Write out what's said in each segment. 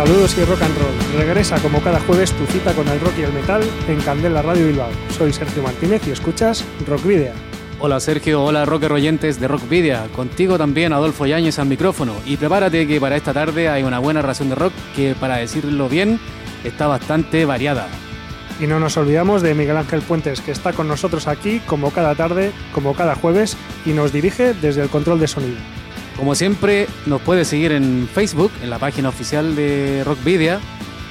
Saludos y rock and roll. Regresa como cada jueves tu cita con el rock y el metal en Candela Radio Bilbao. Soy Sergio Martínez y escuchas Rock Video. Hola Sergio, hola rocker oyentes de Rock Video. Contigo también Adolfo Yáñez al micrófono. Y prepárate que para esta tarde hay una buena ración de rock que, para decirlo bien, está bastante variada. Y no nos olvidamos de Miguel Ángel Puentes, que está con nosotros aquí como cada tarde, como cada jueves, y nos dirige desde el control de sonido. Como siempre, nos puedes seguir en Facebook, en la página oficial de Rockvidia,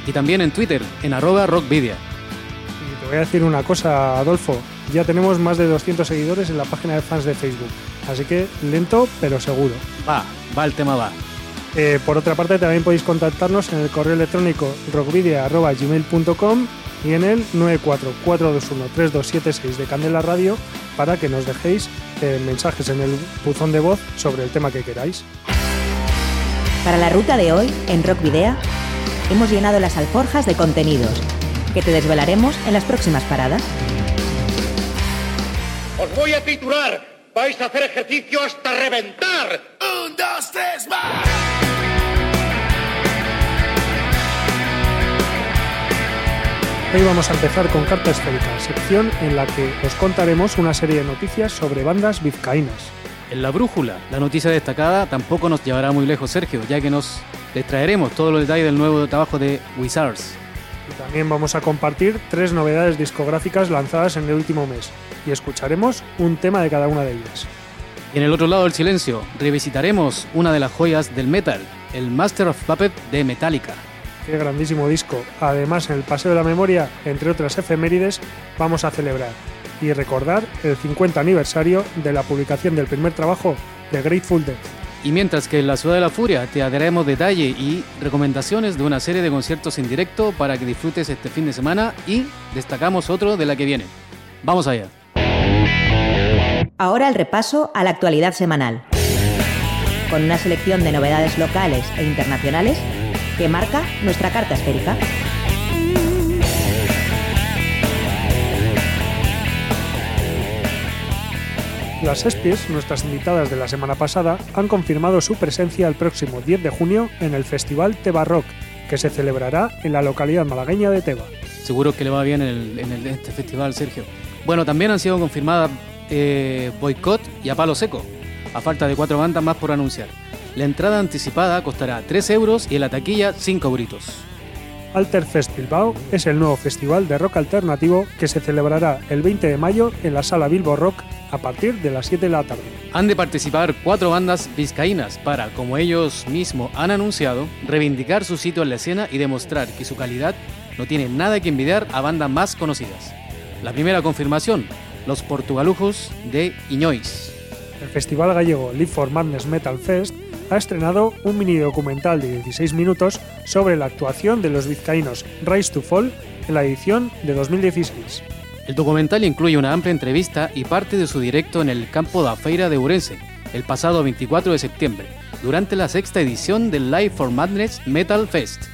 y también en Twitter, en arroba Rockvidia. Y te voy a decir una cosa, Adolfo. Ya tenemos más de 200 seguidores en la página de fans de Facebook. Así que lento, pero seguro. Va, va, el tema va. Eh, por otra parte, también podéis contactarnos en el correo electrónico rockvidia.gmail.com y en el 944213276 de Candela Radio para que nos dejéis eh, mensajes en el buzón de voz sobre el tema que queráis. Para la ruta de hoy, en Rock Video, hemos llenado las alforjas de contenidos que te desvelaremos en las próximas paradas. Os voy a titular. Vais a hacer ejercicio hasta reventar. Un, dos, tres, más. Hoy vamos a empezar con Carta Esférica, sección en la que os contaremos una serie de noticias sobre bandas vizcaínas. En la brújula, la noticia destacada tampoco nos llevará muy lejos, Sergio, ya que nos les traeremos todos los detalles del nuevo trabajo de Wizards. Y también vamos a compartir tres novedades discográficas lanzadas en el último mes y escucharemos un tema de cada una de ellas. Y en el otro lado del silencio, revisitaremos una de las joyas del metal, el Master of Puppet de Metallica. Qué grandísimo disco. Además, en el Paseo de la Memoria, entre otras efemérides, vamos a celebrar y recordar el 50 aniversario de la publicación del primer trabajo de Grateful Dead. Y mientras que en la Ciudad de la Furia te daremos detalle y recomendaciones de una serie de conciertos en directo para que disfrutes este fin de semana y destacamos otro de la que viene. Vamos allá. Ahora el repaso a la actualidad semanal, con una selección de novedades locales e internacionales que marca nuestra carta esférica. Las Espies, nuestras invitadas de la semana pasada, han confirmado su presencia el próximo 10 de junio en el Festival Teba Rock, que se celebrará en la localidad malagueña de Teba. Seguro que le va bien en, el, en este festival, Sergio. Bueno, también han sido confirmadas eh, Boycott y A Palo Seco, a falta de cuatro bandas más por anunciar. La entrada anticipada costará 3 euros y en la taquilla 5 euritos. Alter Fest Bilbao es el nuevo festival de rock alternativo que se celebrará el 20 de mayo en la sala Bilbo Rock a partir de las 7 de la tarde. Han de participar cuatro bandas vizcaínas para, como ellos mismos han anunciado, reivindicar su sitio en la escena y demostrar que su calidad no tiene nada que envidiar a bandas más conocidas. La primera confirmación, los portugalujos de Iñois. El festival gallego Live for Madness Metal Fest ha estrenado un mini documental de 16 minutos sobre la actuación de los vizcaínos Rise to Fall en la edición de 2016. El documental incluye una amplia entrevista y parte de su directo en el campo da Feira de Urense, el pasado 24 de septiembre, durante la sexta edición del Live for Madness Metal Fest.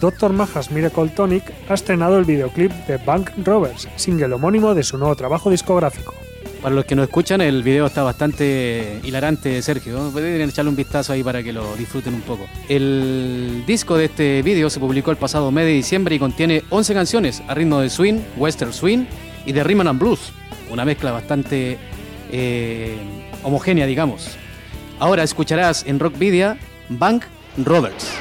Dr. Majas Miracle Tonic ha estrenado el videoclip de Bank Rovers, single homónimo de su nuevo trabajo discográfico. Para los que no escuchan, el video está bastante hilarante, Sergio. Pueden echarle un vistazo ahí para que lo disfruten un poco. El disco de este video se publicó el pasado mes de diciembre y contiene 11 canciones a ritmo de swing, western swing y de rhythm and blues. Una mezcla bastante eh, homogénea, digamos. Ahora escucharás en Rock Video Bank Roberts.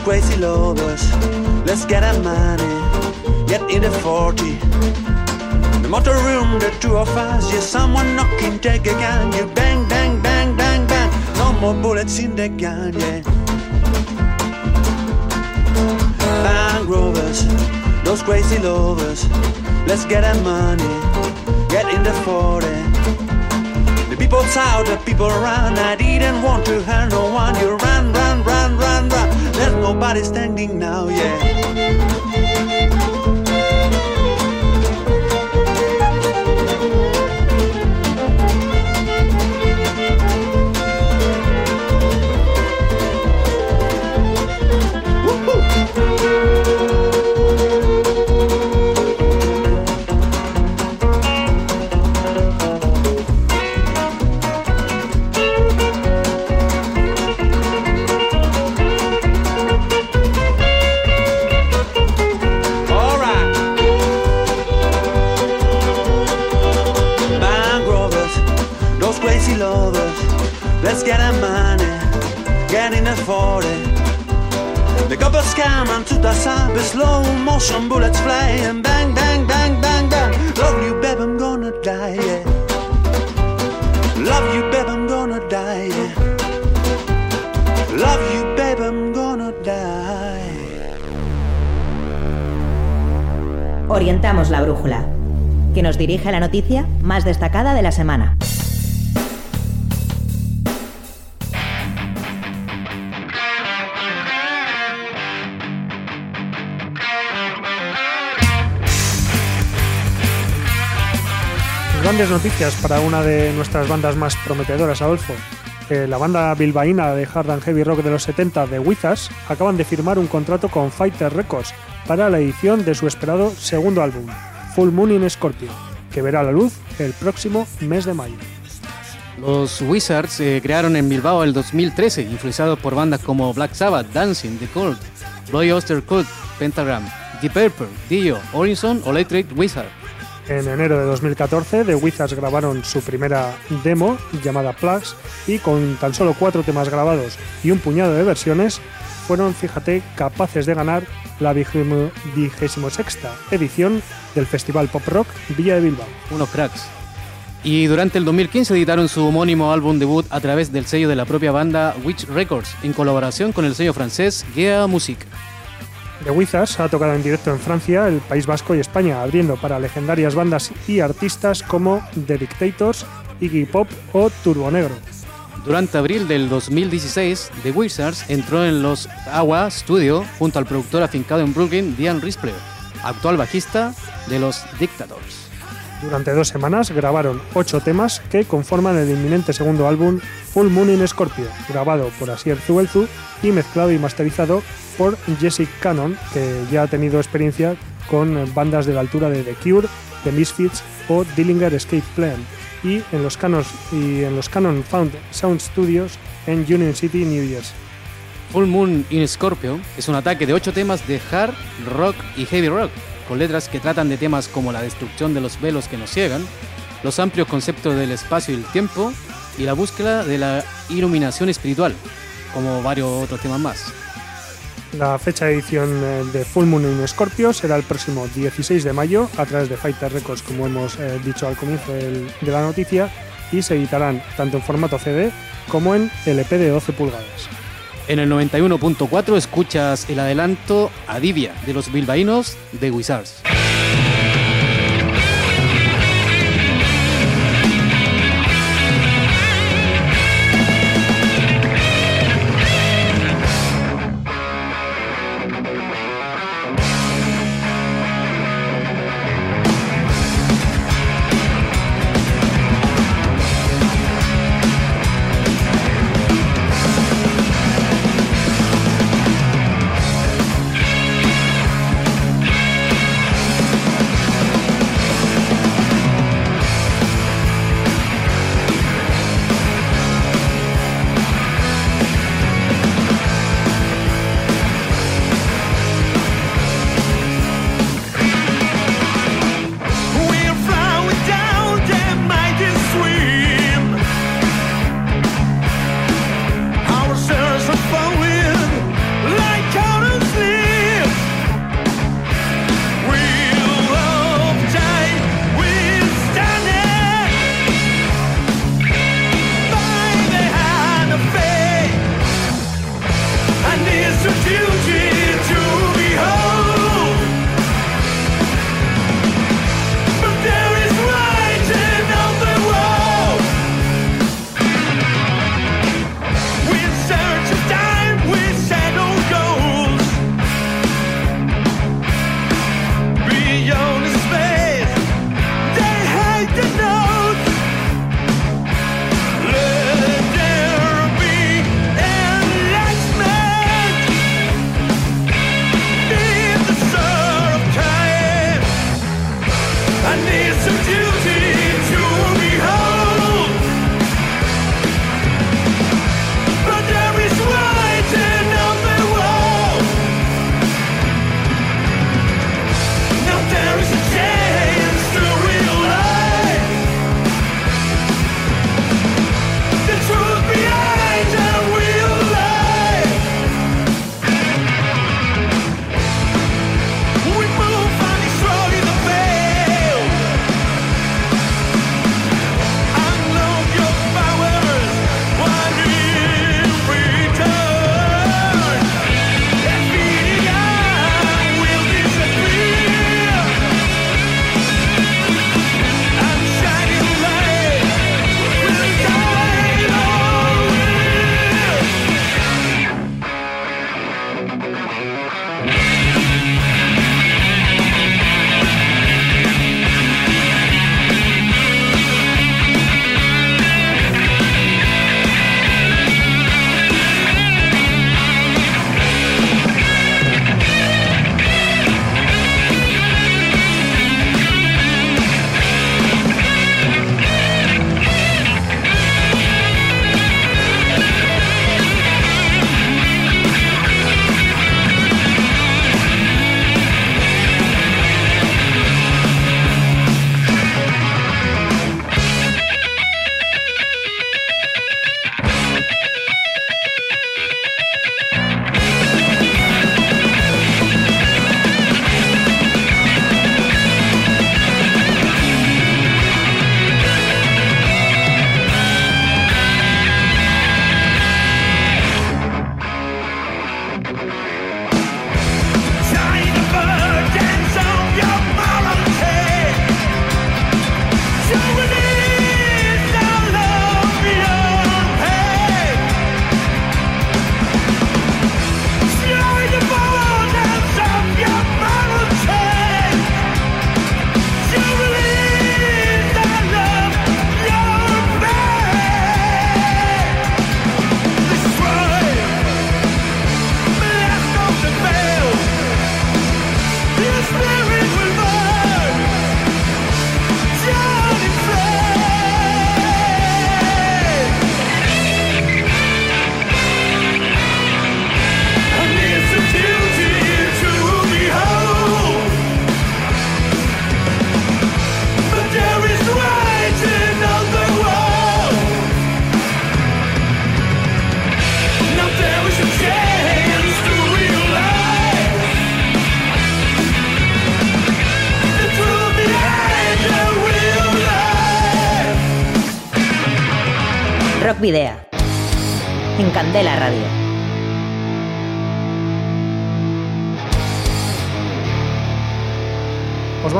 Those crazy lovers. Let's get our money, get in the 40. The motor room, the two of us, yeah, someone knocking, take a gun, you bang, bang, bang, bang, bang. No more bullets in the gun, yeah. Bank rovers, those crazy lovers. Let's get our money, get in the 40. The people's out, the people around. I didn't want to hurt no one. You run, run, run, run, run. There's nobody standing now, yeah. Coppers come and to the side, slow motion bullets fly and bang, bang, bang, bang, bang. Love you, babe, I'm gonna die, yeah. Love you, babe, I'm gonna die, yeah. Love you, babe, I'm gonna die. Orientamos la brújula, que nos dirige a la noticia más destacada de la semana. Grandes noticias para una de nuestras bandas más prometedoras, Adolfo. Eh, la banda bilbaína de hard and heavy rock de los 70, The Wizards, acaban de firmar un contrato con Fighter Records para la edición de su esperado segundo álbum, Full Moon in Scorpio, que verá la luz el próximo mes de mayo. Los Wizards se crearon en Bilbao el 2013, influenciados por bandas como Black Sabbath, Dancing, The Cult, Bloody Oster Cult, Pentagram, Deep Purple, Dio, Horizon o Electric Wizard. En enero de 2014, The Wizards grabaron su primera demo llamada Plugs y con tan solo cuatro temas grabados y un puñado de versiones, fueron, fíjate, capaces de ganar la vigésimo sexta edición del Festival Pop Rock Villa de Bilbao. unos cracks. Y durante el 2015 editaron su homónimo álbum debut a través del sello de la propia banda Witch Records, en colaboración con el sello francés Gea Music. The Wizards ha tocado en directo en Francia, el País Vasco y España, abriendo para legendarias bandas y artistas como The Dictators, Iggy Pop o Turbo Negro. Durante abril del 2016, The Wizards entró en los Agua Studio junto al productor afincado en Brooklyn, Diane Rispler, actual bajista de los Dictators. Durante dos semanas grabaron ocho temas que conforman el inminente segundo álbum Full Moon in Scorpio, grabado por Asier Zubelzu y mezclado y masterizado por Jessic Cannon, que ya ha tenido experiencia con bandas de la altura de The Cure, The Misfits o Dillinger Escape Plan, y en los Canon, y en los Canon Found Sound Studios en Union City, New Jersey. Full Moon in Scorpio es un ataque de ocho temas de hard rock y heavy rock, con letras que tratan de temas como la destrucción de los velos que nos ciegan, los amplios conceptos del espacio y el tiempo y la búsqueda de la iluminación espiritual, como varios otros temas más. La fecha de edición eh, de Full Moon in Scorpio será el próximo 16 de mayo a través de Fighter Records, como hemos eh, dicho al comienzo de la noticia, y se editarán tanto en formato CD como en LP de 12 pulgadas. En el 91.4 escuchas el adelanto Adivia de los bilbaínos de Wizards.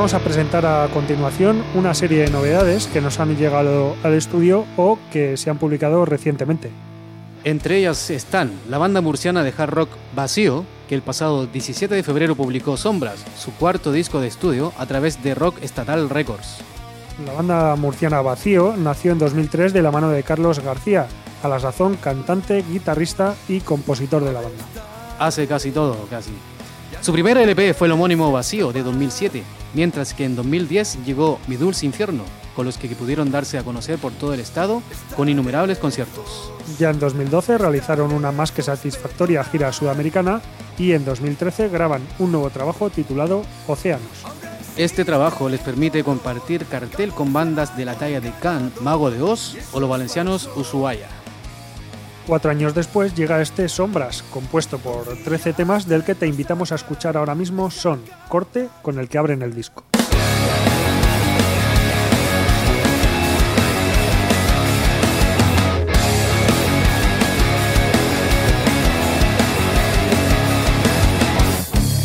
Vamos a presentar a continuación una serie de novedades que nos han llegado al estudio o que se han publicado recientemente. Entre ellas están la banda murciana de hard rock Vacío, que el pasado 17 de febrero publicó Sombras, su cuarto disco de estudio, a través de Rock Estatal Records. La banda murciana Vacío nació en 2003 de la mano de Carlos García, a la sazón cantante, guitarrista y compositor de la banda. Hace casi todo, casi. Su primer LP fue el homónimo Vacío de 2007, mientras que en 2010 llegó Mi Dulce Infierno, con los que pudieron darse a conocer por todo el estado con innumerables conciertos. Ya en 2012 realizaron una más que satisfactoria gira sudamericana y en 2013 graban un nuevo trabajo titulado Océanos. Este trabajo les permite compartir cartel con bandas de la talla de Can, Mago de Oz o los valencianos Ushuaia. Cuatro años después llega este Sombras, compuesto por 13 temas del que te invitamos a escuchar ahora mismo son Corte, con el que abren el disco.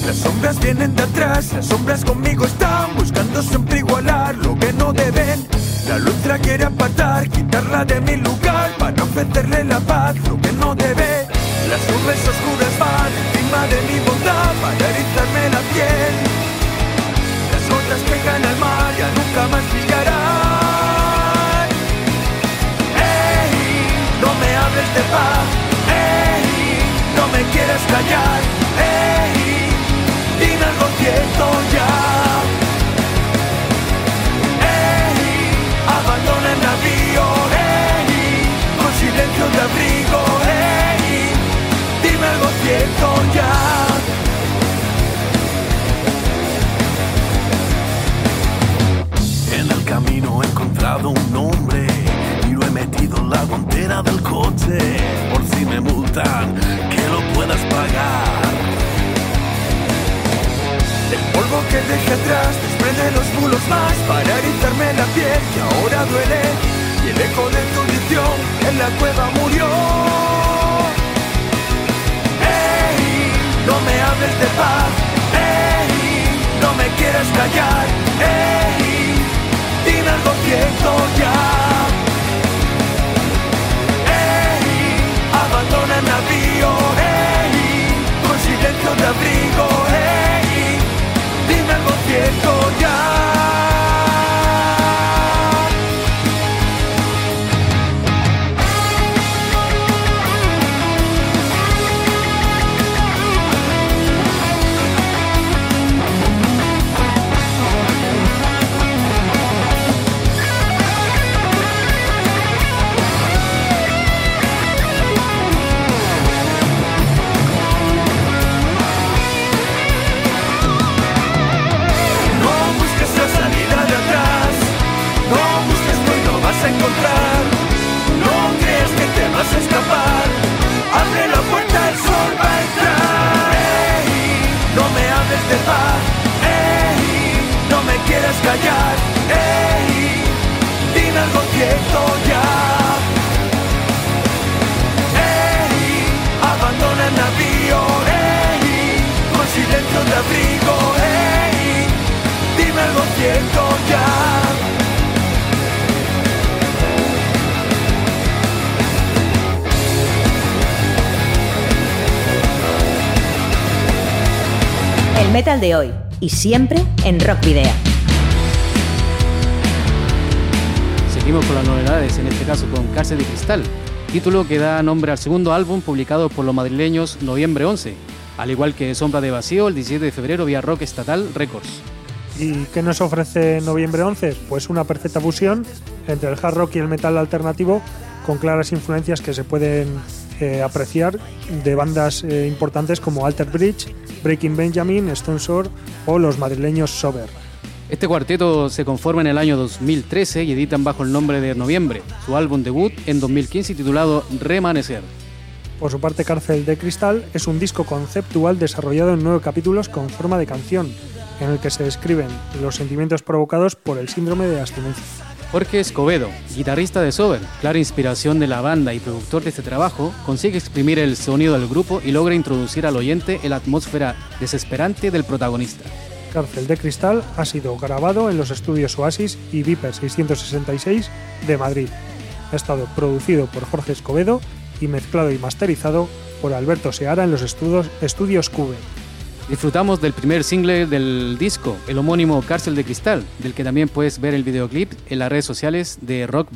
Las sombras vienen de atrás, las sombras conmigo están buscando siempre igualar lo que no deben. La luz la quiere apartar, quitarla de mi lugar para ofrecerle la paz, lo que no debe. Las nubes oscuras van encima de mi bondad para erizarme la piel. Las gotas que caen al mar ya nunca más brillarán. ¡Ey! No me hables de paz, ¡ey! No me quieras callar, ¡ey! Dime algo cierto ya. Abrigo, ¡ey! Dime algo cierto ya. En el camino he encontrado un nombre y lo he metido en la guantera del coche. Por si me multan, que lo puedas pagar. El polvo que dejé atrás desprende los bulos más para erizarme la piel que ahora duele. Y el de tu edición en la cueva murió. ¡Ey! No me hables de paz. ¡Ey! No me quieras callar. ¡Ey! Dime algo cierto ya. Abandona el navío. ¡Ey! Con silencio de abrigo. ¡Ey! Dime algo cierto ya. De no me quieras callar, ey, dime algo cierto ya. Ey, abandona el navío, ey, con silencio de abrigo, ey, dime algo cierto ya. El metal de hoy y siempre en Rock Video. Seguimos con las novedades, en este caso con Cárcel de Cristal, título que da nombre al segundo álbum publicado por los madrileños Noviembre 11, al igual que Sombra de Vacío el 17 de febrero vía Rock Estatal Records. ¿Y qué nos ofrece Noviembre 11? Pues una perfecta fusión entre el hard rock y el metal alternativo con claras influencias que se pueden eh, apreciar de bandas eh, importantes como Alter Bridge, Breaking Benjamin, Stone Sour o los madrileños Sober. Este cuarteto se conforma en el año 2013 y editan bajo el nombre de Noviembre, su álbum debut en 2015 titulado Remanecer. Por su parte, Cárcel de Cristal es un disco conceptual desarrollado en nueve capítulos con forma de canción, en el que se describen los sentimientos provocados por el síndrome de abstinencia. Jorge Escobedo, guitarrista de Sober, clara inspiración de la banda y productor de este trabajo, consigue exprimir el sonido del grupo y logra introducir al oyente en la atmósfera desesperante del protagonista. Cárcel de Cristal ha sido grabado en los estudios Oasis y Viper 666 de Madrid. Ha estado producido por Jorge Escobedo y mezclado y masterizado por Alberto Seara en los estudios, estudios Cube. Disfrutamos del primer single del disco, el homónimo Cárcel de Cristal, del que también puedes ver el videoclip en las redes sociales de Rock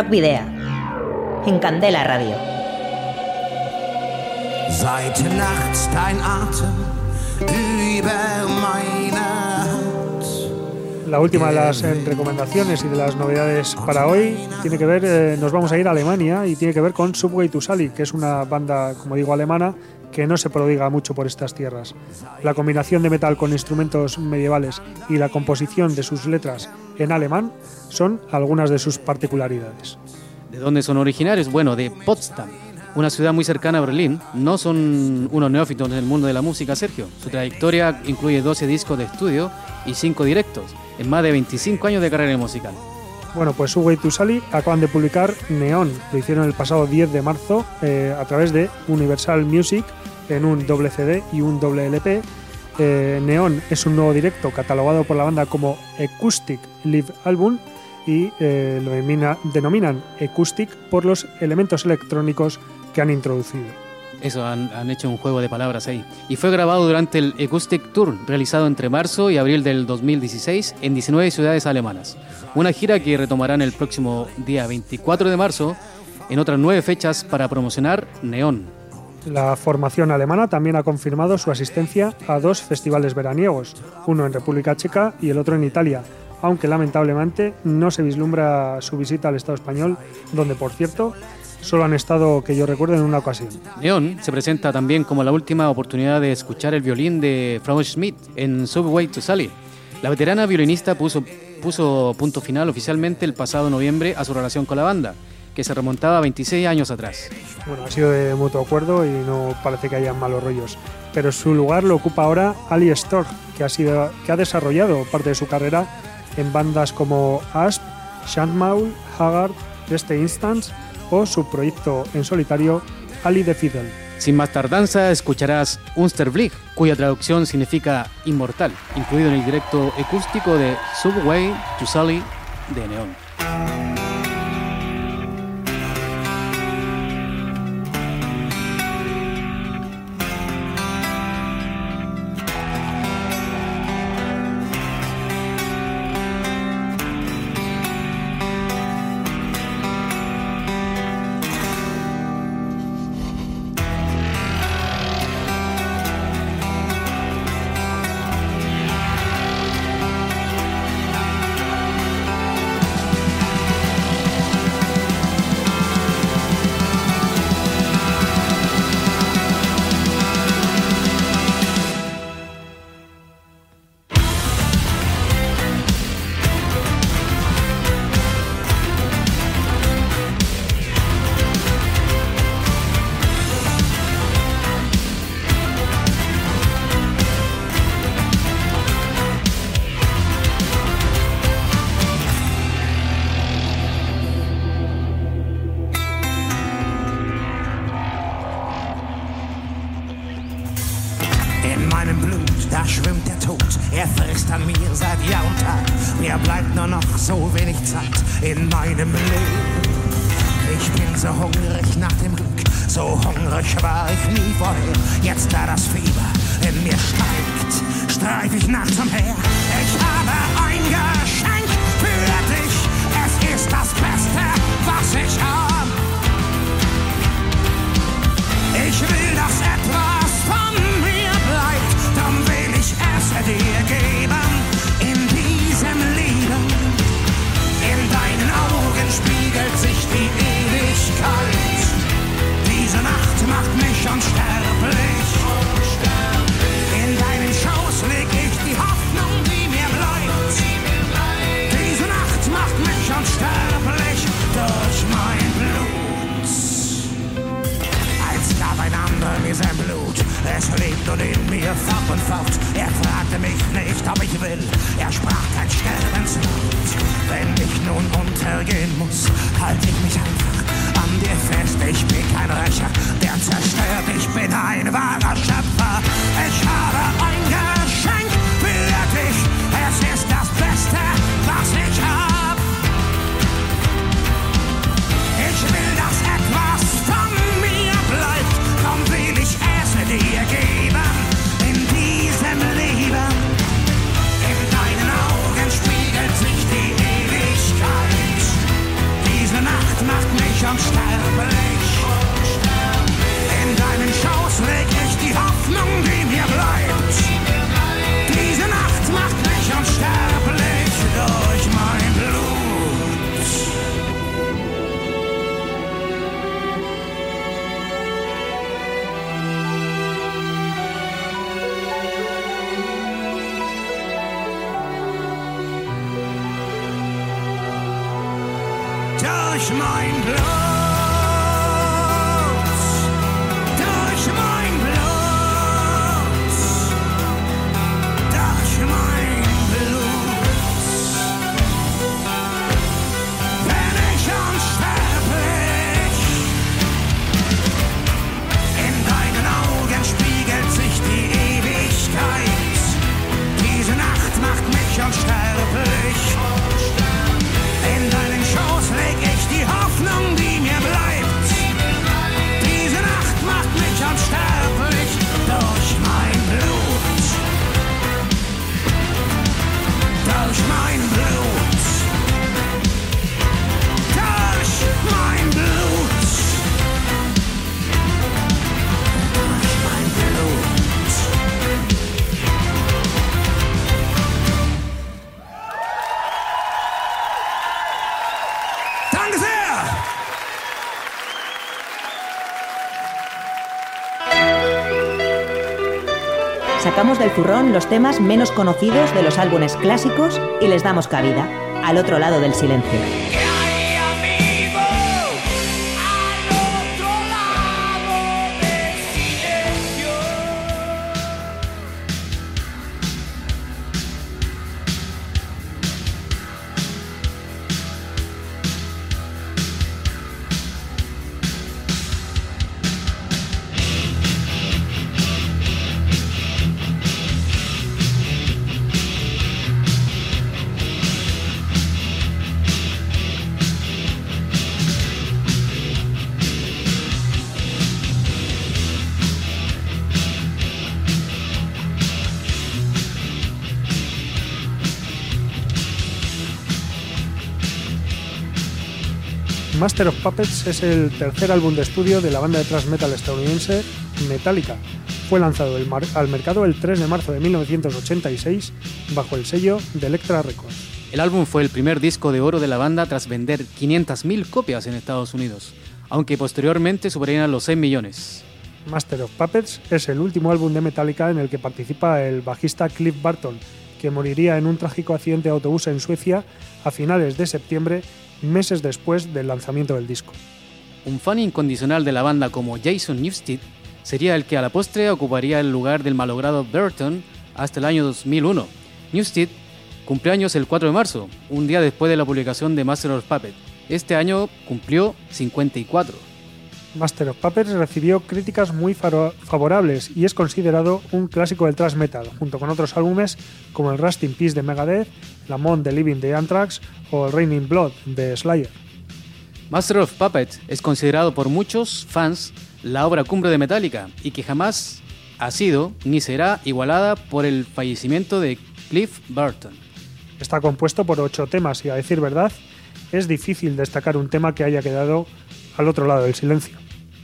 Rock Video. En Candela Radio. Seit nachts dein Atem über meine Haut. La última de las recomendaciones y de las novedades para hoy tiene que ver, eh, nos vamos a ir a Alemania y tiene que ver con Subway to Sally, que es una banda, como digo, alemana que no se prodiga mucho por estas tierras. La combinación de metal con instrumentos medievales y la composición de sus letras en alemán son algunas de sus particularidades. ¿De dónde son originarios? Bueno, de Potsdam, una ciudad muy cercana a Berlín. No son unos neófitos en el mundo de la música, Sergio. Su trayectoria incluye 12 discos de estudio y 5 directos, en más de 25 años de carrera musical. Bueno, pues Subway to Sally acaban de publicar Neon. Lo hicieron el pasado 10 de marzo eh, a través de Universal Music en un doble CD y un doble LP. Eh, Neon es un nuevo directo catalogado por la banda como Acoustic Live Album y eh, lo denomina- denominan Acoustic por los elementos electrónicos que han introducido. Eso, han, han hecho un juego de palabras ahí. Y fue grabado durante el Acoustic Tour, realizado entre marzo y abril del 2016 en 19 ciudades alemanas. Una gira que retomarán el próximo día 24 de marzo en otras nueve fechas para promocionar Neón. La formación alemana también ha confirmado su asistencia a dos festivales veraniegos, uno en República Checa y el otro en Italia, aunque lamentablemente no se vislumbra su visita al Estado español, donde por cierto solo han estado, que yo recuerdo, en una ocasión. Neón se presenta también como la última oportunidad de escuchar el violín de Frau Schmidt en Subway to Sally. La veterana violinista puso, puso punto final oficialmente el pasado noviembre a su relación con la banda, que se remontaba a 26 años atrás. Bueno, ha sido de mutuo acuerdo y no parece que haya malos rollos. Pero su lugar lo ocupa ahora Ali Stork, que ha, sido, que ha desarrollado parte de su carrera en bandas como Asp, Shantmaul, Haggard, Este Instance o su proyecto en solitario Ali the Fiddle. Sin más tardanza, escucharás Unsterblick, cuya traducción significa inmortal, incluido en el directo acústico de Subway to Sally de Neón. Halte ich mich einfach an dir fest. Ich bin kein Rächer, der zerstört. Ich bin ein wahrer Schöpfer. Ich habe ich unsterblich. In deinen Schoß leg ich die Hoffnung, die Sacamos del zurrón los temas menos conocidos de los álbumes clásicos y les damos cabida, al otro lado del silencio. Master of Puppets es el tercer álbum de estudio de la banda de thrash metal estadounidense Metallica. Fue lanzado al mercado el 3 de marzo de 1986 bajo el sello de Elektra Records. El álbum fue el primer disco de oro de la banda tras vender 500.000 copias en Estados Unidos, aunque posteriormente superarían los 6 millones. Master of Puppets es el último álbum de Metallica en el que participa el bajista Cliff Barton, que moriría en un trágico accidente de autobús en Suecia a finales de septiembre, meses después del lanzamiento del disco. Un fan incondicional de la banda como Jason Newsted sería el que a la postre ocuparía el lugar del malogrado Burton hasta el año 2001. Newsted cumplió años el 4 de marzo, un día después de la publicación de Master of Puppet. Este año cumplió 54. Master of Puppets recibió críticas muy favorables y es considerado un clásico del thrash metal, junto con otros álbumes como el Rust in Peace de Megadeth, la Mon de Living de Anthrax o el Raining Blood de Slayer. Master of Puppets es considerado por muchos fans la obra cumbre de Metallica y que jamás ha sido ni será igualada por el fallecimiento de Cliff Burton. Está compuesto por ocho temas y a decir verdad, es difícil destacar un tema que haya quedado al otro lado del silencio.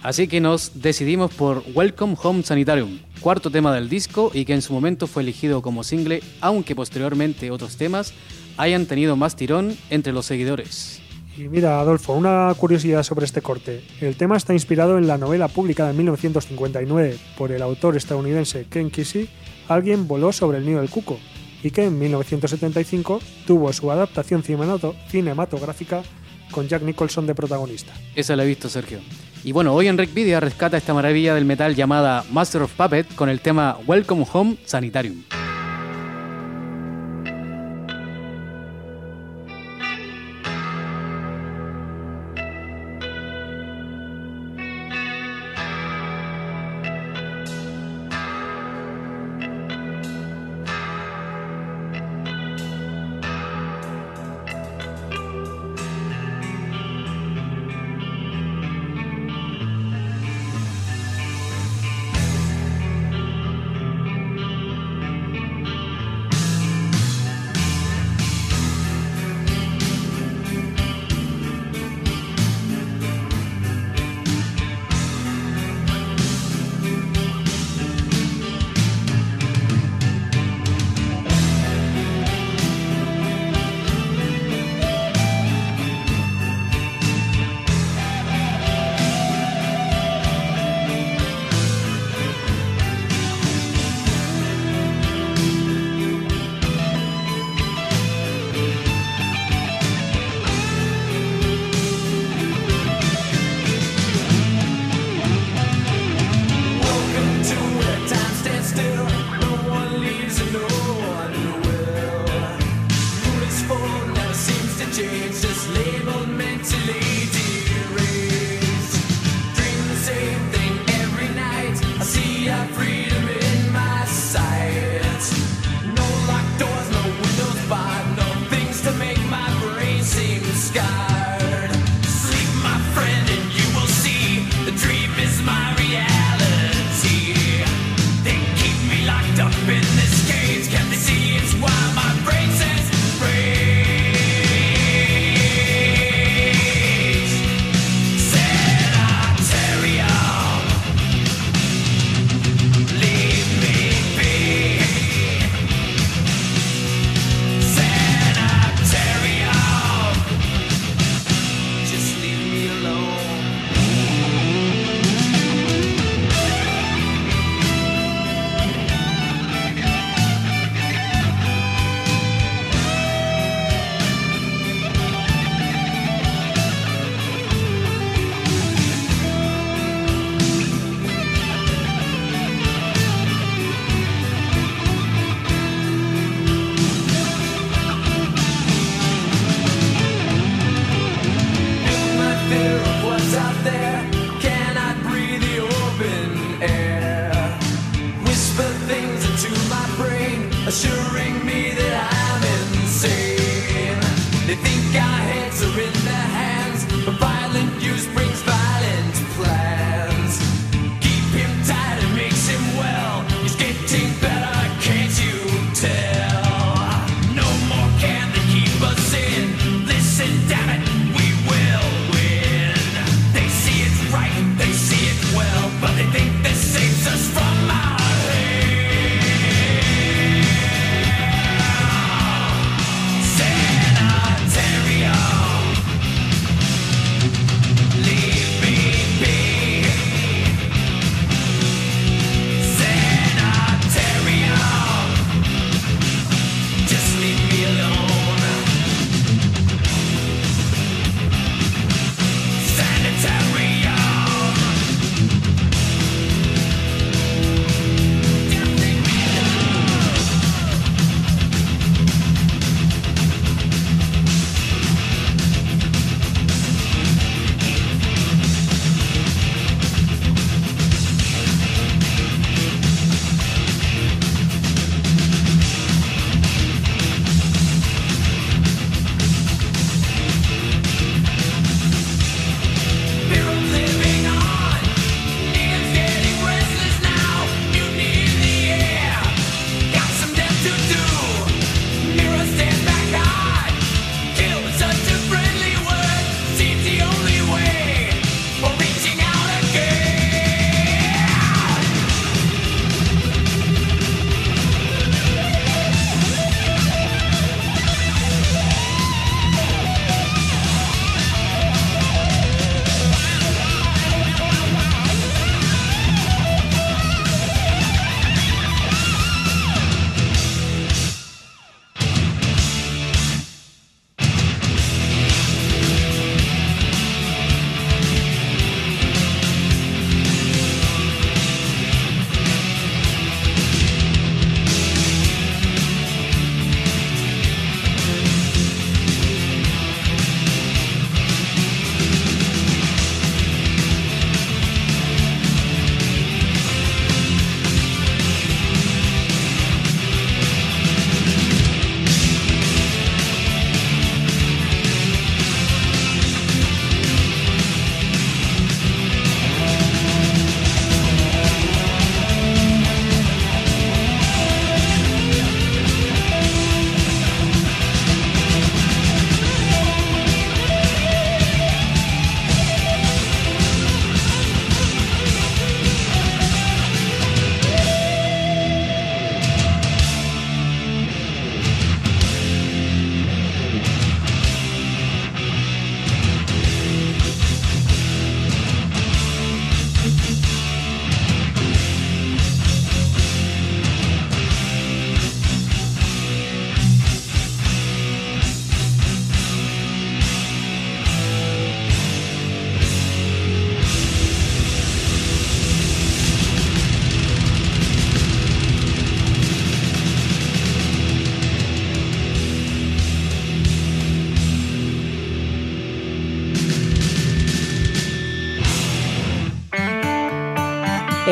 Así que nos decidimos por Welcome Home Sanitarium, cuarto tema del disco y que en su momento fue elegido como single, aunque posteriormente otros temas hayan tenido más tirón entre los seguidores. Y mira, Adolfo, una curiosidad sobre este corte. El tema está inspirado en la novela publicada en 1959 por el autor estadounidense Ken Kesey, Alguien voló sobre el nido del cuco, y que en 1975 tuvo su adaptación cinemato- cinematográfica con Jack Nicholson de protagonista. Esa la he visto, Sergio. Y bueno, hoy en Recvidia rescata esta maravilla del metal llamada Master of Puppet con el tema Welcome Home Sanitarium.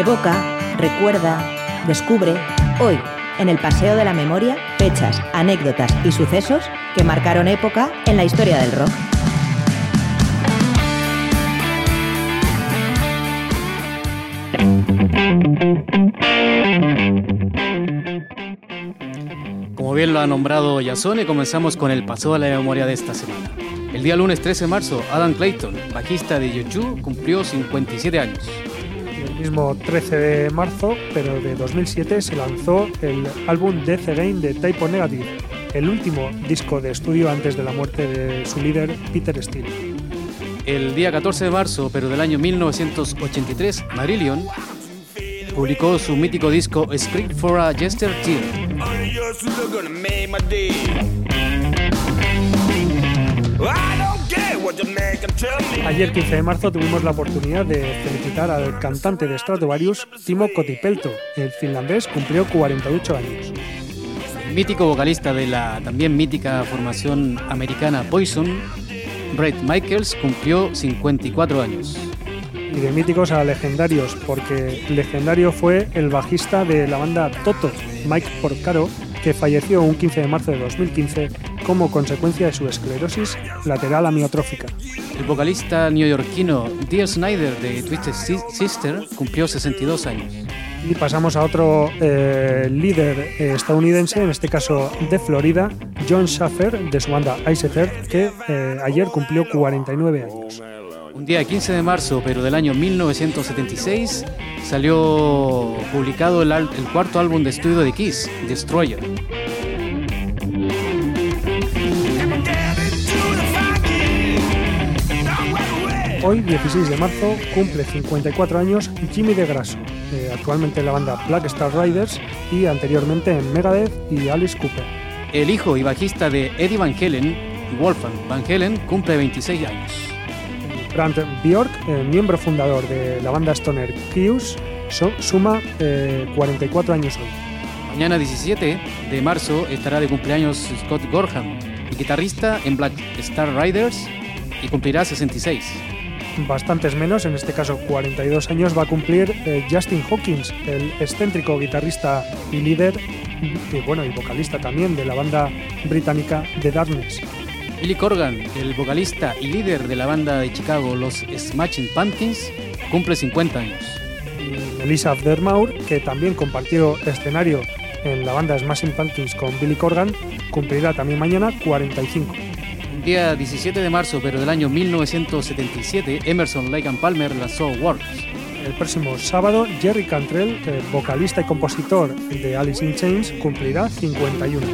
Evoca, recuerda, descubre, hoy, en el Paseo de la Memoria, fechas, anécdotas y sucesos que marcaron época en la historia del rock. Como bien lo ha nombrado Yasone, comenzamos con el paso a la memoria de esta semana. El día lunes 13 de marzo, Adam Clayton, bajista de YouTube, cumplió 57 años. El mismo 13 de marzo, pero de 2007, se lanzó el álbum Death Again de Typo Negative, el último disco de estudio antes de la muerte de su líder Peter Steele. El día 14 de marzo, pero del año 1983, Marillion publicó su mítico disco Script for a Jester Tear. Ayer 15 de marzo tuvimos la oportunidad de felicitar al cantante de Stratovarius, Timo Kotipelto. El finlandés cumplió 48 años. El mítico vocalista de la también mítica formación americana Poison, Brett Michaels, cumplió 54 años. Y de míticos a legendarios, porque legendario fue el bajista de la banda Toto, Mike Porcaro, que falleció un 15 de marzo de 2015 como consecuencia de su esclerosis lateral amiotrófica. El vocalista neoyorquino Dear Snyder de Twisted Si- Sister cumplió 62 años. Y pasamos a otro eh, líder eh, estadounidense, en este caso de Florida, John Schaffer, de su banda Ice Earth, que eh, ayer cumplió 49 años. Un día 15 de marzo, pero del año 1976, salió publicado el, el cuarto álbum de estudio de Kiss, Destroyer. Hoy, 16 de marzo, cumple 54 años Jimmy DeGrasso, eh, actualmente en la banda Black Star Riders y anteriormente en Megadeth y Alice Cooper. El hijo y bajista de Eddie Van Halen, Wolfgang Van Halen, cumple 26 años. Brant Bjork, eh, miembro fundador de la banda Stoner Kius, so- suma eh, 44 años hoy. Mañana 17 de marzo estará de cumpleaños Scott Gorham, guitarrista en Black Star Riders y cumplirá 66. Bastantes menos, en este caso 42 años, va a cumplir eh, Justin Hawkins, el excéntrico guitarrista y líder, y bueno, y vocalista también de la banda británica The Darkness. Billy Corgan, el vocalista y líder de la banda de Chicago Los Smashing Pumpkins, cumple 50 años. y Melissa Aftermaur, que también compartió escenario en la banda Smashing Pumpkins con Billy Corgan, cumplirá también mañana 45. El día 17 de marzo, pero del año 1977, Emerson Lake and Palmer lanzó Works. El próximo sábado, Jerry Cantrell, vocalista y compositor de Alice in Chains, cumplirá 51.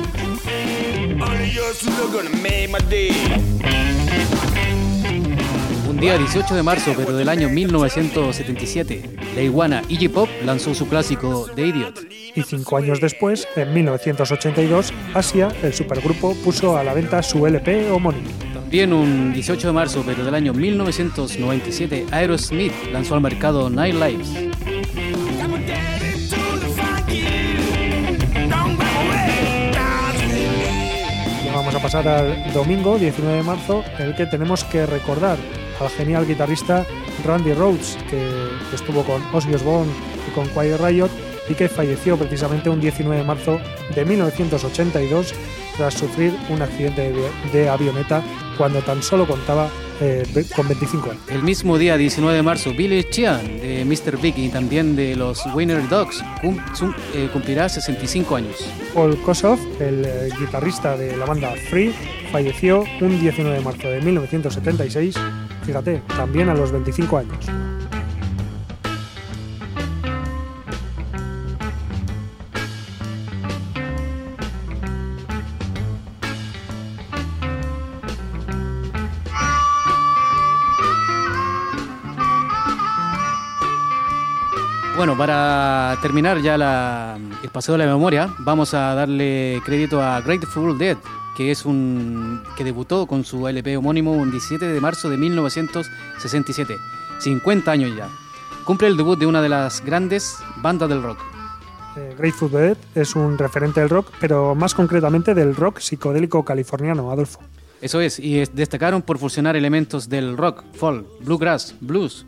Un día 18 de marzo, pero del año 1977, la iguana Iggy Pop lanzó su clásico The Idiot. Y cinco años después, en 1982, Asia, el supergrupo, puso a la venta su LP homónimo. También un 18 de marzo, pero del año 1997, Aerosmith lanzó al mercado Night Lives. Vamos a pasar al domingo 19 de marzo, en el que tenemos que recordar al genial guitarrista Randy Rhoads, que, que estuvo con Ozzy Osbourne y con Quiet Riot y que falleció precisamente un 19 de marzo de 1982 tras sufrir un accidente de, de avioneta cuando tan solo contaba eh, con 25 años. El mismo día 19 de marzo, Billy Sheehan de Mr. Big y también de los Winner Dogs cum- eh, cumplirá 65 años. Paul Kossoff, el eh, guitarrista de la banda Free, falleció un 19 de marzo de 1976, también a los 25 años. Bueno, para terminar ya la- el paseo de la memoria, vamos a darle crédito a Grateful Dead, que es un que debutó con su LP homónimo un 17 de marzo de 1967, 50 años ya. Cumple el debut de una de las grandes bandas del rock. Eh, Grateful Dead es un referente del rock, pero más concretamente del rock psicodélico californiano, Adolfo. Eso es, y es- destacaron por fusionar elementos del rock, folk, bluegrass, blues,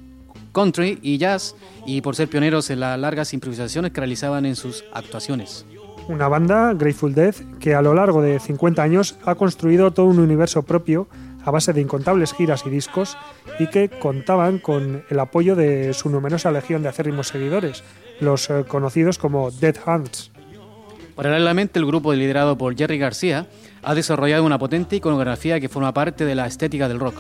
country y jazz, y por ser pioneros en las largas improvisaciones que realizaban en sus actuaciones. Una banda, Grateful Dead, que a lo largo de 50 años ha construido todo un universo propio a base de incontables giras y discos y que contaban con el apoyo de su numerosa legión de acérrimos seguidores, los eh, conocidos como Dead Hands. Paralelamente, el grupo liderado por Jerry García ha desarrollado una potente iconografía que forma parte de la estética del rock.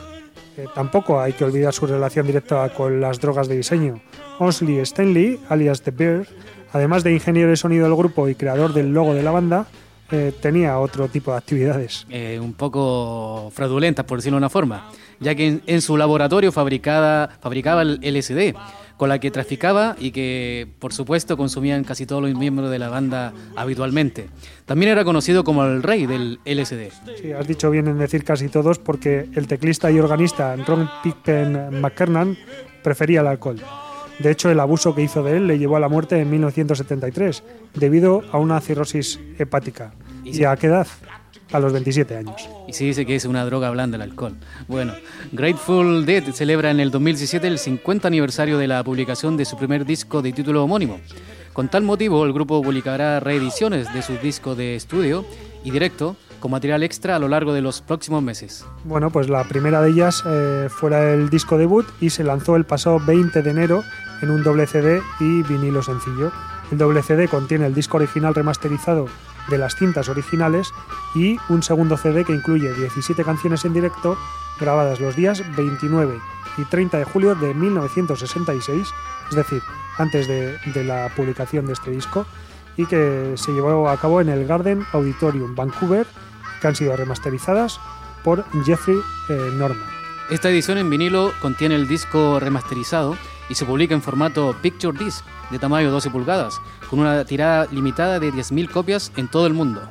Eh, tampoco hay que olvidar su relación directa con las drogas de diseño. Onsley Stanley, alias The Bear, además de ingeniero de sonido del grupo y creador del logo de la banda, eh, tenía otro tipo de actividades. eh, un poco fraudulentas, por decirlo de una forma, ya que en, en su laboratorio fabricada, fabricaba el LSD, con la que traficaba y que, por supuesto, consumían casi todos los miembros de la banda habitualmente. También era conocido como el rey del LSD. Sí, has dicho bien en decir casi todos porque el teclista y organista Ron Pippen McKernan prefería el alcohol. De hecho, el abuso que hizo de él le llevó a la muerte en 1973 debido a una cirrosis hepática. ¿Y a qué edad? A los 27 años. Y se dice que es una droga blanda el alcohol. Bueno, Grateful Dead celebra en el 2017 el 50 aniversario de la publicación de su primer disco de título homónimo. Con tal motivo, el grupo publicará reediciones de su disco de estudio y directo con material extra a lo largo de los próximos meses. Bueno, pues la primera de ellas eh, fuera el disco debut y se lanzó el pasado 20 de enero en un doble CD y vinilo sencillo. El doble CD contiene el disco original remasterizado de las cintas originales y un segundo CD que incluye 17 canciones en directo grabadas los días 29 y 30 de julio de 1966, es decir, antes de, de la publicación de este disco, y que se llevó a cabo en el Garden Auditorium Vancouver, que han sido remasterizadas por Jeffrey eh, Norman. Esta edición en vinilo contiene el disco remasterizado y se publica en formato Picture Disc de tamaño 12 pulgadas, con una tirada limitada de 10.000 copias en todo el mundo.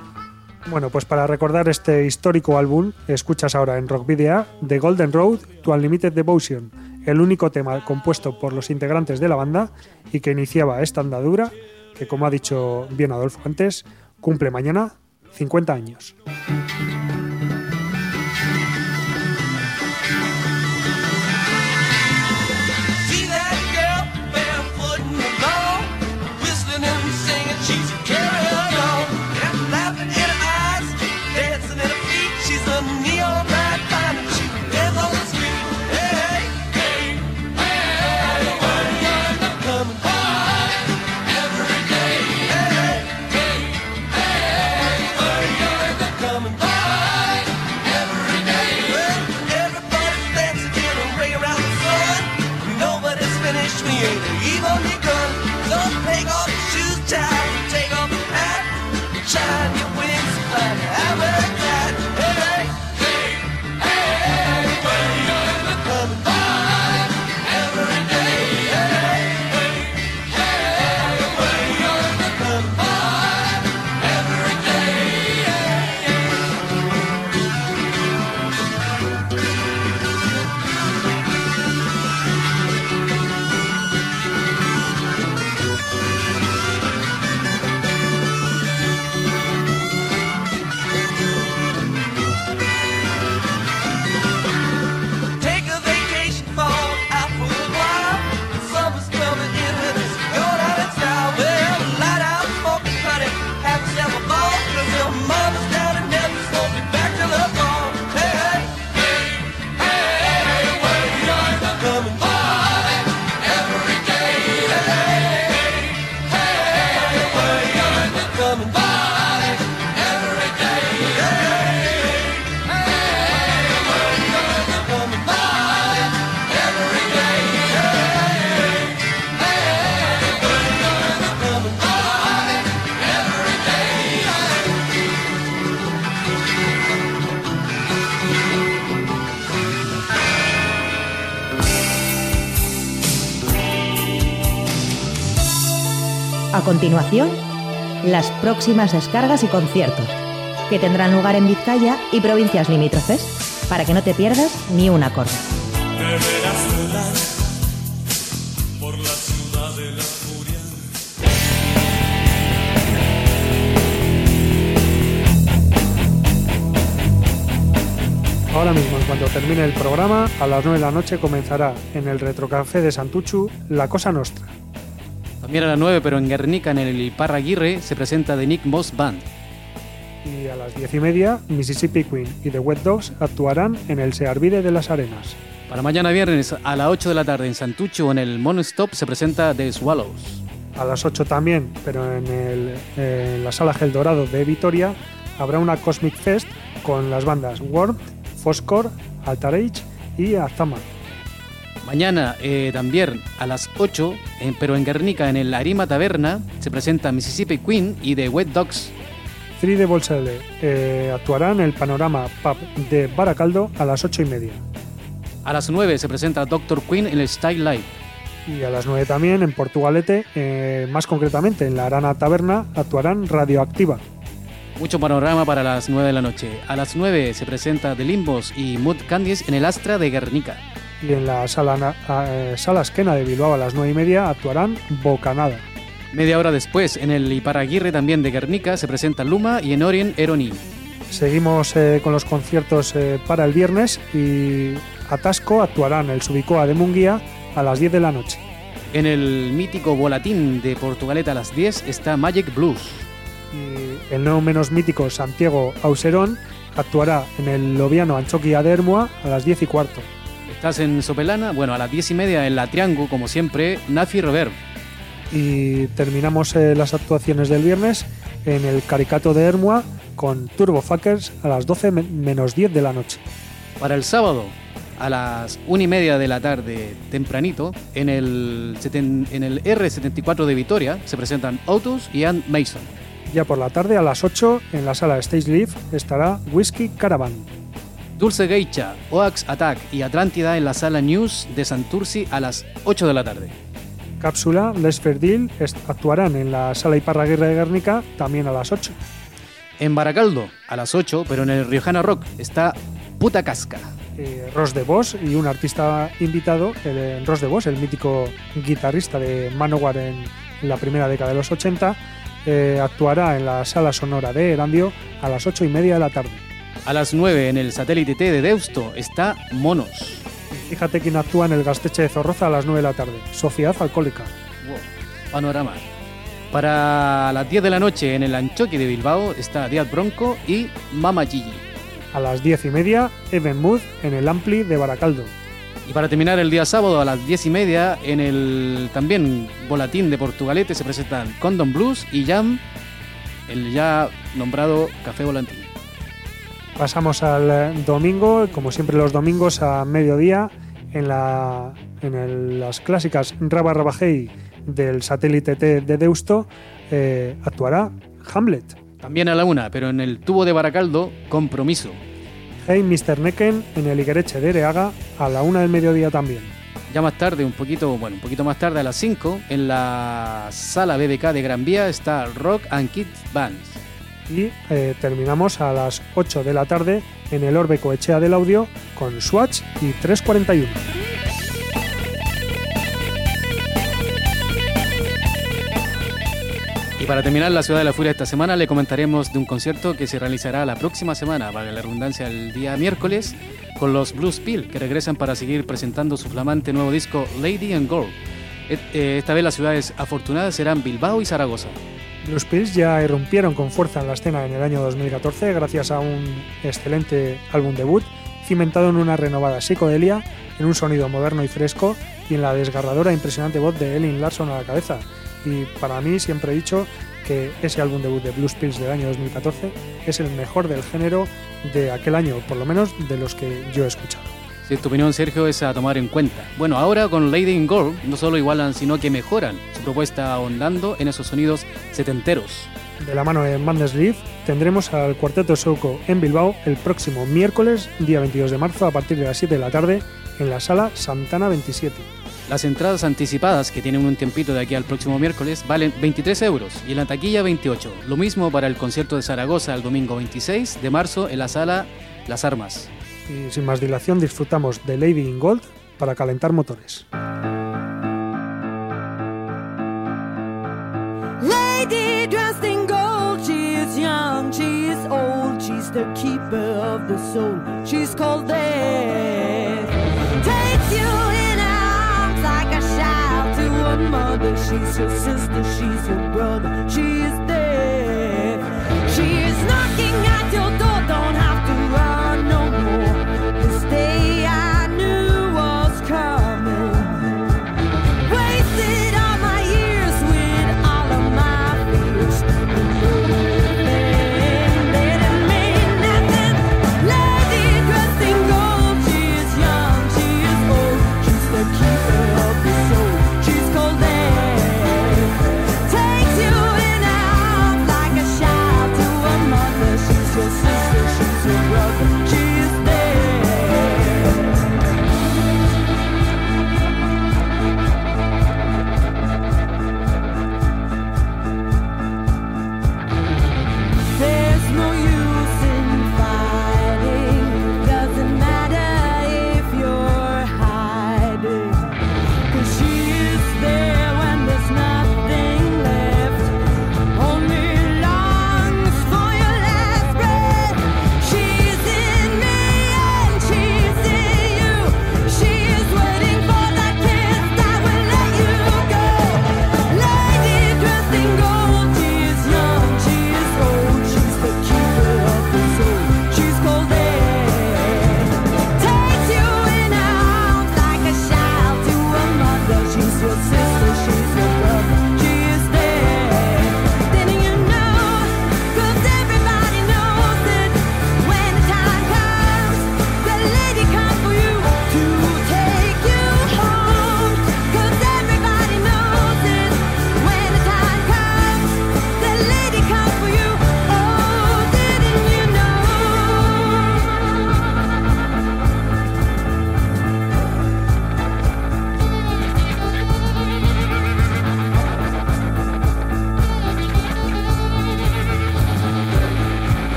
Bueno, pues para recordar este histórico álbum, escuchas ahora en Rock Video The Golden Road to Unlimited Devotion, el único tema compuesto por los integrantes de la banda y que iniciaba esta andadura, que como ha dicho bien Adolfo antes, cumple mañana 50 años. A continuación, las próximas descargas y conciertos, que tendrán lugar en Vizcaya y provincias limítrofes, para que no te pierdas ni un acorde. Ahora mismo, en cuanto termine el programa, a las 9 de la noche comenzará en el Retrocafé de Santuchu La Cosa Nostra. También a las 9, pero en Guernica, en el Iparra Aguirre, se presenta The Nick Moss Band. Y a las 10 y media, Mississippi Queen y The Wet Dogs actuarán en el Searvide de las Arenas. Para mañana viernes a las 8 de la tarde en Santucho, en el Monostop, se presenta The Swallows. A las 8 también, pero en, el- en la Sala Gel Dorado de Vitoria, habrá una Cosmic Fest con las bandas Warm, Foscor, Altar Age y Azama. Mañana eh, también a las 8, eh, pero en Guernica, en el Arima Taberna, se presenta Mississippi Queen y The Wet Dogs. Three de Bolsele eh, actuarán en el Panorama Pub de Baracaldo a las 8 y media. A las 9 se presenta Doctor Queen en el Style Live. Y a las 9 también en Portugalete, eh, más concretamente en la Arana Taberna, actuarán Radioactiva. Mucho panorama para las 9 de la noche. A las 9 se presenta The Limbos y Mood Candies en el Astra de Guernica. Y en la Sala, eh, sala Esquena de Bilbao a las 9 y media actuarán Bocanada. Media hora después, en el Iparaguirre también de Guernica, se presenta Luma y en Orien Eroni. Seguimos eh, con los conciertos eh, para el viernes y Atasco actuarán el Subicoa de Munguía a las 10 de la noche. En el mítico Volatín de Portugaleta a las 10 está Magic Blues. Y el no menos mítico Santiago Auserón actuará en el Loviano Anchoquia de Hermua a las 10 y cuarto. Estás en Sopelana, bueno, a las 10 y media en la Triangu, como siempre, Nafi Reverb. Y terminamos eh, las actuaciones del viernes en el Caricato de Hermua con Turbo Fuckers a las 12 me- menos 10 de la noche. Para el sábado, a las 1 y media de la tarde, tempranito, en el, en el R74 de Vitoria, se presentan Autos y Ann Mason. Ya por la tarde a las 8 en la sala Stage Live estará Whiskey Caravan. Dulce Geisha, Oax Attack y Atlántida en la sala News de Santurci a las 8 de la tarde. Cápsula, Les Ferdil est- actuarán en la sala Iparraguirre de Guernica también a las 8. En Baracaldo, a las 8, pero en el Riojana Rock, está Puta Casca. Eh, Ross de Vos y un artista invitado, el, eh, Ross de Vos, el mítico guitarrista de Manowar en la primera década de los 80, eh, actuará en la sala sonora de Erandio a las 8 y media de la tarde. A las 9, en el satélite T de Deusto, está Monos. Fíjate quién actúa en el Gasteche de Zorroza a las 9 de la tarde. Sociedad Alcohólica. Wow, panorama. Para las 10 de la noche, en el Anchoqui de Bilbao, está Díaz Bronco y Mama Gigi. A las 10 y media, Even Mood en el Ampli de Baracaldo. Y para terminar el día sábado a las 10 y media, en el también Volatín de Portugalete se presentan Condom Blues y Jam, el ya nombrado Café Volantín. Pasamos al eh, domingo, como siempre los domingos a mediodía, en, la, en el- las clásicas Raba Rabajei del satélite T de Deusto, eh, actuará Hamlet. También a la una, pero en el tubo de Baracaldo, Compromiso. Hey Mr. Necken en el Iguereche de Ereaga a la una del mediodía también. Ya más tarde, un poquito, bueno, un poquito más tarde, a las 5, en la sala BBK de Gran Vía está Rock and Kids Bands. Y eh, terminamos a las 8 de la tarde en el Orbe Coechea del Audio con Swatch y 341. Y para terminar la Ciudad de la Furia esta semana, le comentaremos de un concierto que se realizará la próxima semana, para la redundancia, el día miércoles, con los Blues Pill, que regresan para seguir presentando su flamante nuevo disco Lady and Gold. Eh, Esta vez las ciudades afortunadas serán Bilbao y Zaragoza. Los Pills ya irrumpieron con fuerza en la escena en el año 2014 gracias a un excelente álbum debut cimentado en una renovada psicodelia, en un sonido moderno y fresco y en la desgarradora e impresionante voz de Ellen Larson a la cabeza. Y para mí siempre he dicho que ese álbum debut de Blues Pills del año 2014 es el mejor del género de aquel año, por lo menos de los que yo he escuchado. Si tu opinión, Sergio, es a tomar en cuenta. Bueno, ahora con Lady in Gold no solo igualan, sino que mejoran su propuesta ahondando en esos sonidos setenteros. De la mano de Madness Leaf tendremos al Cuarteto Souco en Bilbao el próximo miércoles, día 22 de marzo, a partir de las 7 de la tarde, en la sala Santana 27. Las entradas anticipadas, que tienen un tiempito de aquí al próximo miércoles, valen 23 euros y en la taquilla 28. Lo mismo para el concierto de Zaragoza el domingo 26 de marzo en la sala Las Armas. Y sin más dilación disfrutamos de Lady in Gold para calentar motores. Lady dressed in gold, she is young, she is old, she's the keeper of the soul, she's called death. Takes you in arms like a child to a mother, she's your sister, she's your brother, she is death. She is knocking at your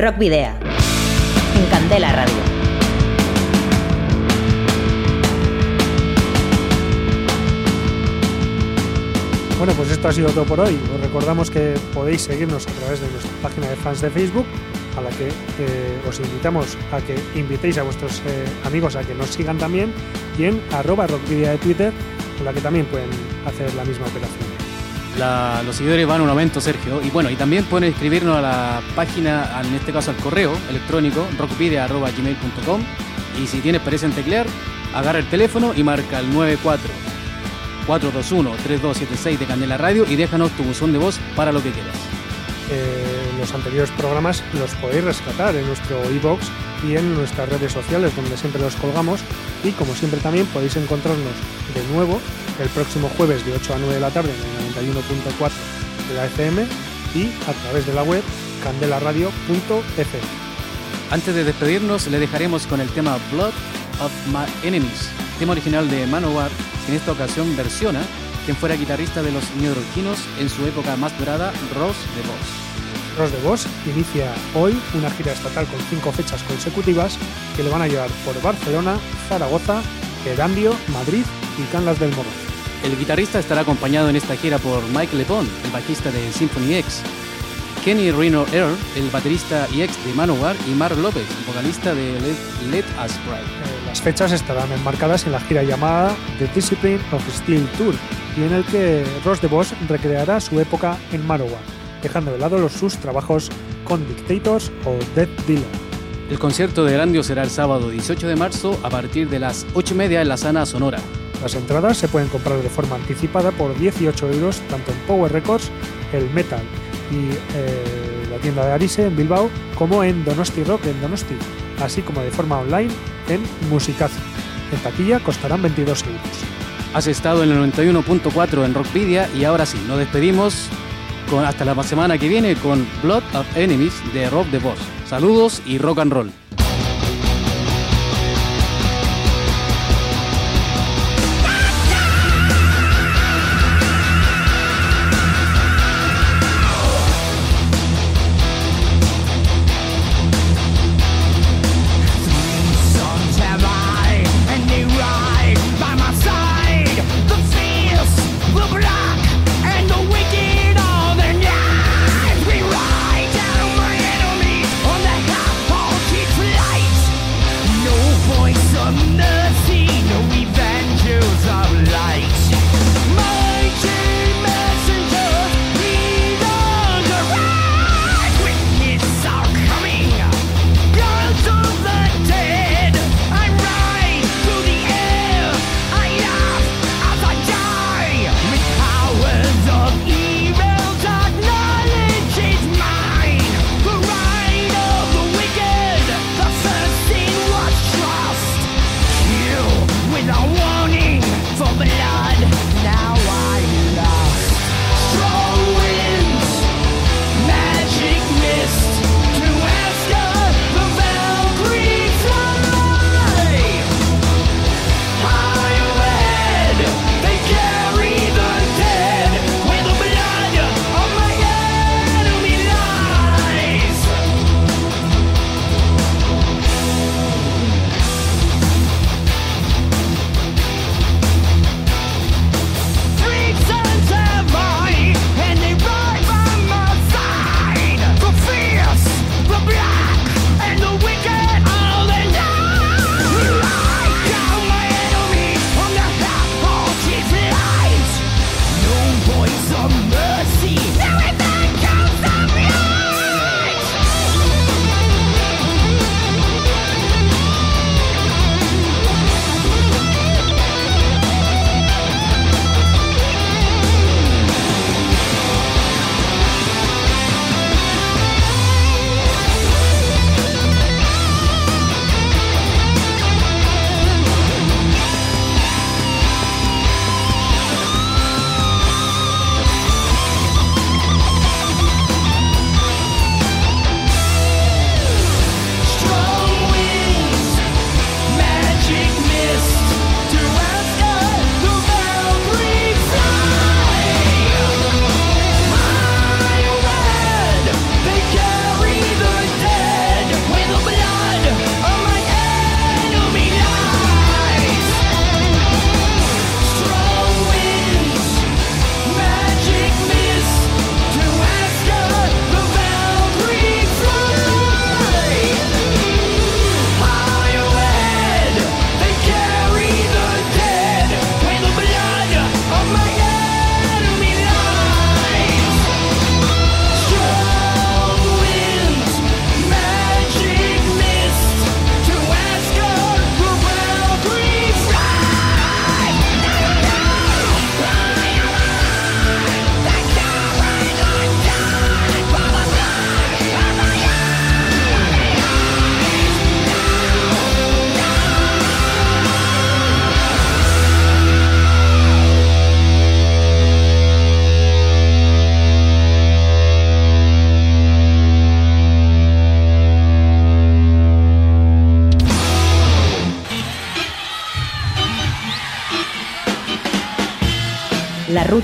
Rock Video. En Candela Radio. Bueno, pues esto ha sido todo por hoy. Os recordamos que podéis seguirnos a través de nuestra página de fans de Facebook, a la que eh, os invitamos a que invitéis a vuestros eh, amigos a que nos sigan también, y en arroba rockvidia de Twitter, en la que también pueden hacer la misma operación. Los seguidores van un aumento, Sergio. Y bueno, y también pueden escribirnos a la página, en este caso al correo electrónico, rockvidia.gmail.com. Y si tienes pereza en teclear, agarra el teléfono y marca el 94 421-3276 de Candela Radio y déjanos tu buzón de voz para lo que quieras. Eh, los anteriores programas los podéis rescatar en nuestro iBox y en nuestras redes sociales donde siempre los colgamos y como siempre también podéis encontrarnos de nuevo el próximo jueves de 8 a 9 de la tarde en el 91.4 de la FM y a través de la web candelaradio.fm. Antes de despedirnos, le dejaremos con el tema Blood of My Enemies, tema original de Manowar, que en esta ocasión versiona quien fuera guitarrista de los neoyorquinos en su época más dorada, Ross de Boss. Ross de Vos inicia hoy una gira estatal con cinco fechas consecutivas que le van a llevar por Barcelona, Zaragoza, Erandio, Madrid y Canlas del Morro. El guitarrista estará acompañado en esta gira por Mike LeBon, el bajista de Symphony X, Kenny Reno Earl, el baterista y ex de Manowar, y Mark López, vocalista de Let, Let Us Cry. Eh, Las fechas estarán enmarcadas en la gira llamada The Discipline of Steel Tour y en el que Ross de Vos recreará su época en Manowar, dejando de lado los, sus trabajos con Dictators o Death Dealer. El concierto de Grandio será el sábado 18 de marzo a partir de las 8 y media en la Sana Sonora. Las entradas se pueden comprar de forma anticipada por 18 euros tanto en Power Records, el Metal y eh, la tienda de Arise en Bilbao, como en Donosti Rock en Donosti, así como de forma online en Musicazo. En taquilla costarán 22 euros. Has estado en el 91.4 en Rockvidia y ahora sí, nos despedimos con, hasta la semana que viene con Blood of Enemies de Rob the Boss. Saludos y rock and roll.